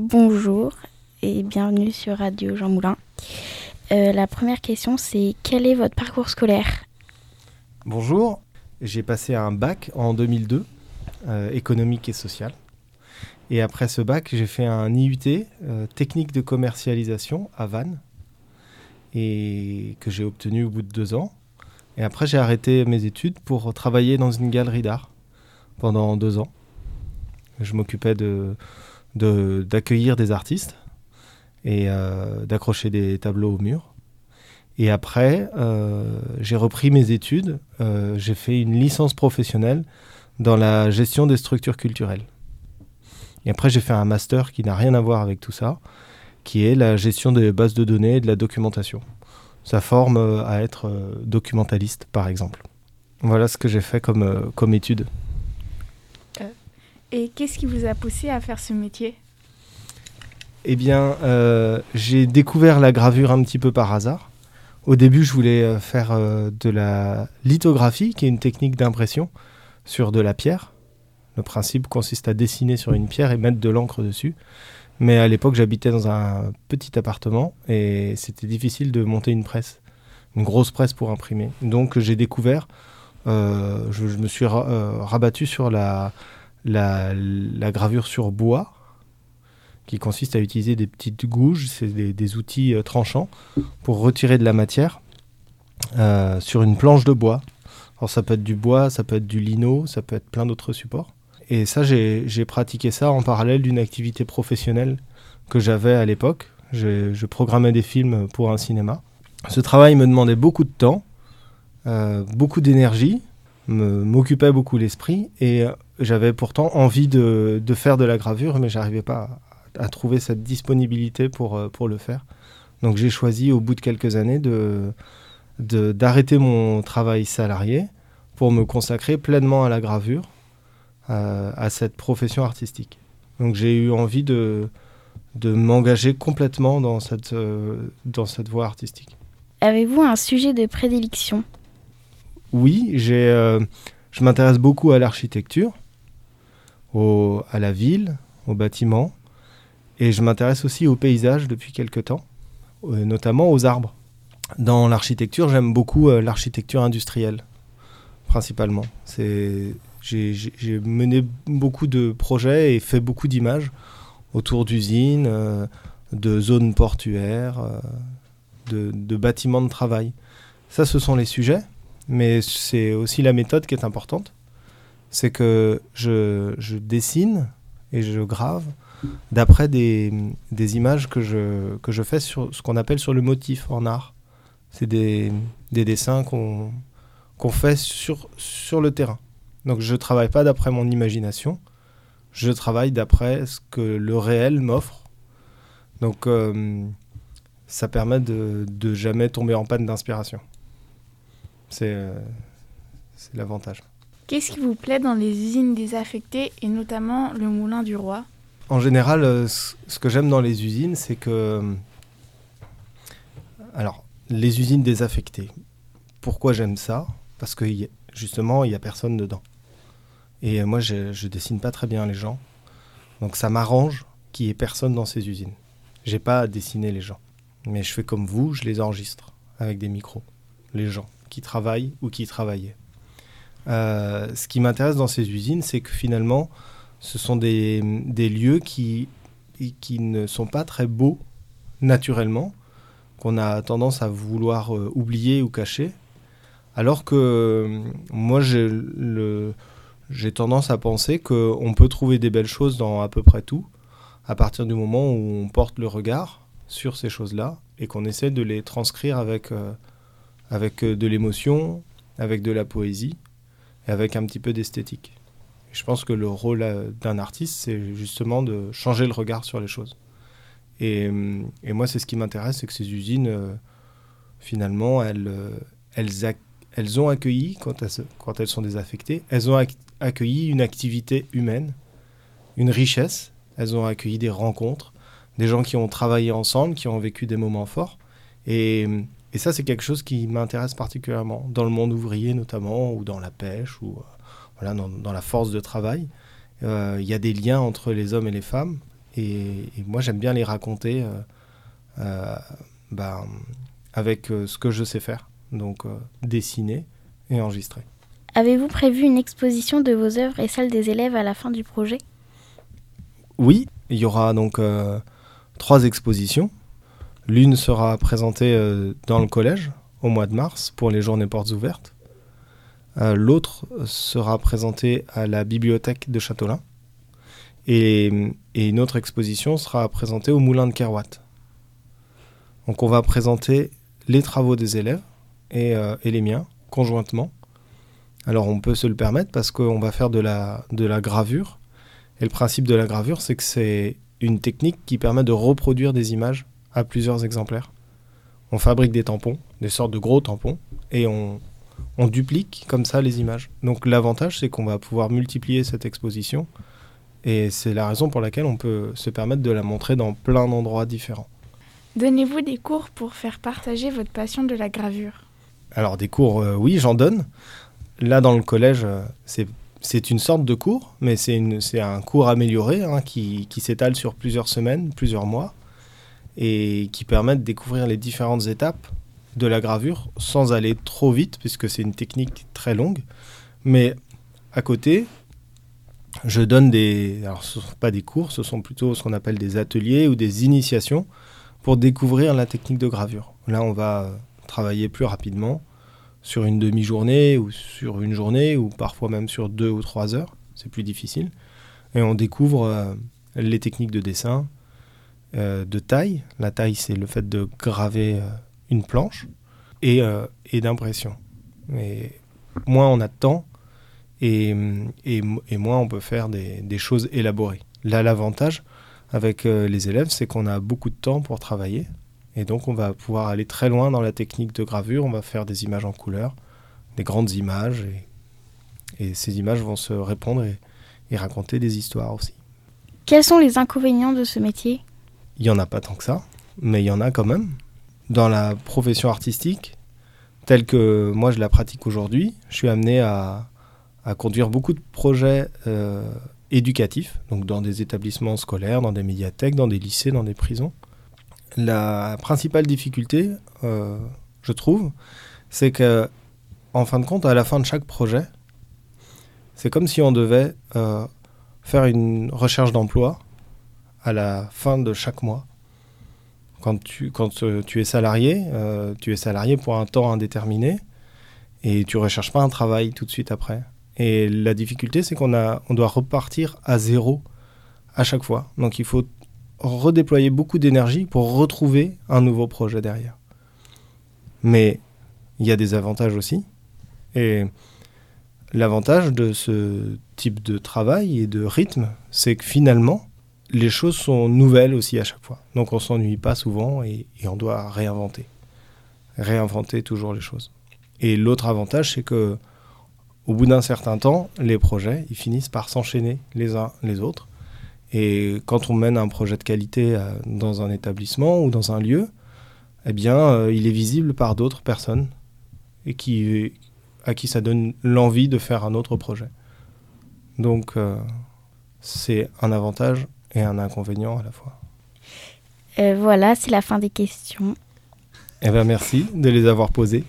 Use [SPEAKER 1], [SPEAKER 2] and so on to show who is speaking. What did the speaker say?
[SPEAKER 1] bonjour et bienvenue sur Radio Jean Moulin. Euh, la première question, c'est quel est votre parcours scolaire?
[SPEAKER 2] Bonjour, j'ai passé un bac en 2002, euh, économique et social. Et après ce bac, j'ai fait un IUT, euh, technique de commercialisation à Vannes, et que j'ai obtenu au bout de deux ans. Et après, j'ai arrêté mes études pour travailler dans une galerie d'art pendant deux ans. Je m'occupais de, d'accueillir des artistes et euh, d'accrocher des tableaux au mur. Et après, euh, j'ai repris mes études. Euh, j'ai fait une licence professionnelle dans la gestion des structures culturelles. Et après, j'ai fait un master qui n'a rien à voir avec tout ça, qui est la gestion des bases de données et de la documentation. Ça forme à être documentaliste, par exemple. Voilà ce que j'ai fait comme, comme étude.
[SPEAKER 3] Et qu'est-ce qui vous a poussé à faire ce métier?
[SPEAKER 2] Eh bien, euh, j'ai découvert la gravure un petit peu par hasard. Au début, je voulais euh, faire euh, de la lithographie, qui est une technique d'impression sur de la pierre. Le principe consiste à dessiner sur une pierre et mettre de l'encre dessus. Mais à l'époque, j'habitais dans un petit appartement et c'était difficile de monter une presse, une grosse presse pour imprimer. Donc j'ai découvert, je, je, me suis rabattu sur la, la, gravure sur bois, qui consiste à utiliser des petites gouges, c'est des, outils euh, tranchants, pour retirer de la matière euh, sur une planche de bois. Alors ça peut être du bois, ça peut être du lino, ça peut être plein d'autres supports. Et ça, j'ai pratiqué ça en parallèle d'une activité professionnelle que j'avais à l'époque. Je, programmais des films pour un cinéma. Ce travail me demandait beaucoup de temps, euh, beaucoup d'énergie, m'occupait beaucoup l'esprit et j'avais pourtant envie de, faire de la gravure, mais j'arrivais pas à, trouver cette disponibilité pour, euh, pour le faire. Donc j'ai choisi au bout de quelques années de, d'arrêter mon travail salarié pour me consacrer pleinement à la gravure, euh, à cette profession artistique. Donc j'ai eu envie de, de m'engager complètement dans cette, euh, dans cette voie artistique.
[SPEAKER 1] Avez-vous un sujet de prédilection?
[SPEAKER 2] Oui, j'ai, je m'intéresse beaucoup à l'architecture à la ville, aux bâtiments. Et je m'intéresse aussi au paysage depuis quelques temps, euh, notamment aux arbres. Dans l'architecture, j'aime beaucoup euh, l'architecture industrielle, principalement. J'ai mené beaucoup de projets et fait beaucoup d'images autour d'usines, euh, de zones portuaires, de, de, bâtiments de travail. Ça, ce sont les sujets, mais c'est aussi la méthode qui est importante c'est que je, dessine et je grave d'après des, images que je, que je fais sur ce qu'on appelle sur le motif en art. C'est des, dessins qu'on fait sur, sur le terrain. Donc je ne travaille pas d'après mon imagination, je travaille d'après ce que le réel m'offre. Donc euh, ça permet de, de jamais tomber en panne d'inspiration. C'est euh, l'avantage.
[SPEAKER 3] Qu'est-ce qui vous plaît dans les usines désaffectées et notamment le Moulin du Roi?
[SPEAKER 2] En général, euh, ce que j'aime dans les usines, c'est que... Euh, alors, les usines désaffectées. Pourquoi j'aime ça? Parce que justement, il n'y a personne dedans. Et moi, je ne dessine pas très bien les gens. Donc ça m'arrange qu'il n'y ait personne dans ces usines. J'ai pas à dessiner les gens. Mais je fais comme vous, je les enregistre avec des micros. Les gens qui travaillent ou qui travaillaient. Euh, ce qui m'intéresse dans ces usines, c'est que finalement, ce sont des, lieux qui, qui ne sont pas très beaux naturellement, qu'on a tendance à vouloir euh, oublier ou cacher. Alors que euh, moi, j'ai tendance à penser qu'on peut trouver des belles choses dans à peu près tout, à partir du moment où on porte le regard sur ces choses-là et qu'on essaie de les transcrire avec, avec de l'émotion, avec de la poésie avec un petit peu d'esthétique. Je pense que le rôle euh, d'un artiste, c'est justement de changer le regard sur les choses. Et, euh, et moi, c'est ce qui m'intéresse, c'est que ces usines, euh, finalement, elles, elles, ont accueilli, quand elles, quand elles sont désaffectées, elles ont accueilli une activité humaine, une richesse. Elles ont accueilli des rencontres, des gens qui ont travaillé ensemble, qui ont vécu des moments forts. Et, et ça, c'est quelque chose qui m'intéresse particulièrement, dans le monde ouvrier notamment, ou dans la pêche, ou euh, voilà, dans, la force de travail. Euh, il y a des liens entre les hommes et les femmes Et, moi, j'aime bien les raconter ben, avec ce que je sais faire. Donc, dessiner et enregistrer.
[SPEAKER 1] Avez-vous prévu une exposition de vos œuvres et celle des élèves à la fin du projet?
[SPEAKER 2] Oui, il y aura donc trois expositions. L'une sera présentée dans le collège au mois de mars pour les journées portes ouvertes. Euh, l'autre sera présentée à la bibliothèque de Châteaulin. Et, une autre exposition sera présentée au Moulin de Kerouat. Donc on va présenter les travaux des élèves et, euh, les miens conjointement. Alors on peut se le permettre parce qu'on va faire de la gravure. Et le principe de la gravure, c'est que c'est une technique qui permet de reproduire des images à plusieurs exemplaires. On fabrique des tampons, des sortes de gros tampons, et on, on duplique comme ça les images. Donc l'avantage, c'est qu'on va pouvoir multiplier cette exposition et c'est la raison pour laquelle on peut se permettre de la montrer dans plein d'endroits différents.
[SPEAKER 3] Donnez-vous des cours pour faire partager votre passion de la gravure
[SPEAKER 2] Alors des cours, euh, oui, j'en donne. Là, dans le collège, euh, c'est une sorte de cours, mais c'est un cours amélioré hein, qui, qui s'étale sur plusieurs semaines, plusieurs mois, et qui permet de découvrir les différentes étapes de la gravure sans aller trop vite, puisque c'est une technique très longue. Mais à côté, je donne des... Ce ne sont pas des cours, ce sont plutôt ce qu'on appelle des ateliers ou des initiations pour découvrir la technique de gravure. Là, on va travailler plus rapidement sur une demi-journée ou sur une journée ou parfois même sur deux ou trois heures. C'est plus difficile. Et on découvre euh, les techniques de dessin, de taille. La taille, c'est le fait de graver euh, une planche et, euh, d'impression. Et moins on a de temps et, moins on peut faire des, choses élaborées. Là, l'avantage avec euh, les élèves, c'est qu'on a beaucoup de temps pour travailler. Et donc, on va pouvoir aller très loin dans la technique de gravure. On va faire des images en couleur, des grandes images. Et, ces images vont se répondre et, et raconter des histoires aussi.
[SPEAKER 1] Quels sont les inconvénients de ce métier?
[SPEAKER 2] Il n'y en a pas tant que ça, mais il y en a quand même dans la profession artistique, telle que moi je la pratique aujourd'hui, je suis amené à, conduire beaucoup de projets euh, éducatifs, donc dans des établissements scolaires, dans des médiathèques, dans des lycées, dans des prisons. La principale difficulté, euh, je trouve, c'est que, en fin de compte, à la fin de chaque projet, c'est comme si on devait euh, faire une recherche d'emploi à la fin de chaque mois quand tu, quand, euh, tu es salarié, euh, tu es salarié pour un temps indéterminé et tu ne recherches pas un travail tout de suite après. Et la difficulté, c'est qu'on on doit repartir à zéro à chaque fois. Donc il faut redéployer beaucoup d'énergie pour retrouver un nouveau projet derrière. Mais il y a des avantages aussi. Et l'avantage de ce type de travail et de rythme, c'est que finalement, les choses sont nouvelles aussi à chaque fois. Donc on s'ennuie pas souvent et, on doit réinventer. Réinventer toujours les choses. Et l'autre avantage, c'est que au bout d'un certain temps, les projets, ils finissent par s'enchaîner les uns les autres. Et quand on mène un projet de qualité euh, dans un établissement ou dans un lieu, eh bien, euh, il est visible par d'autres personnes et qui, à qui ça donne l'envie de faire un autre projet. Donc, euh, c'est un avantage et un inconvénient à la fois.
[SPEAKER 1] Euh, voilà, c'est la fin des questions.
[SPEAKER 2] Eh bien, merci de les avoir posées.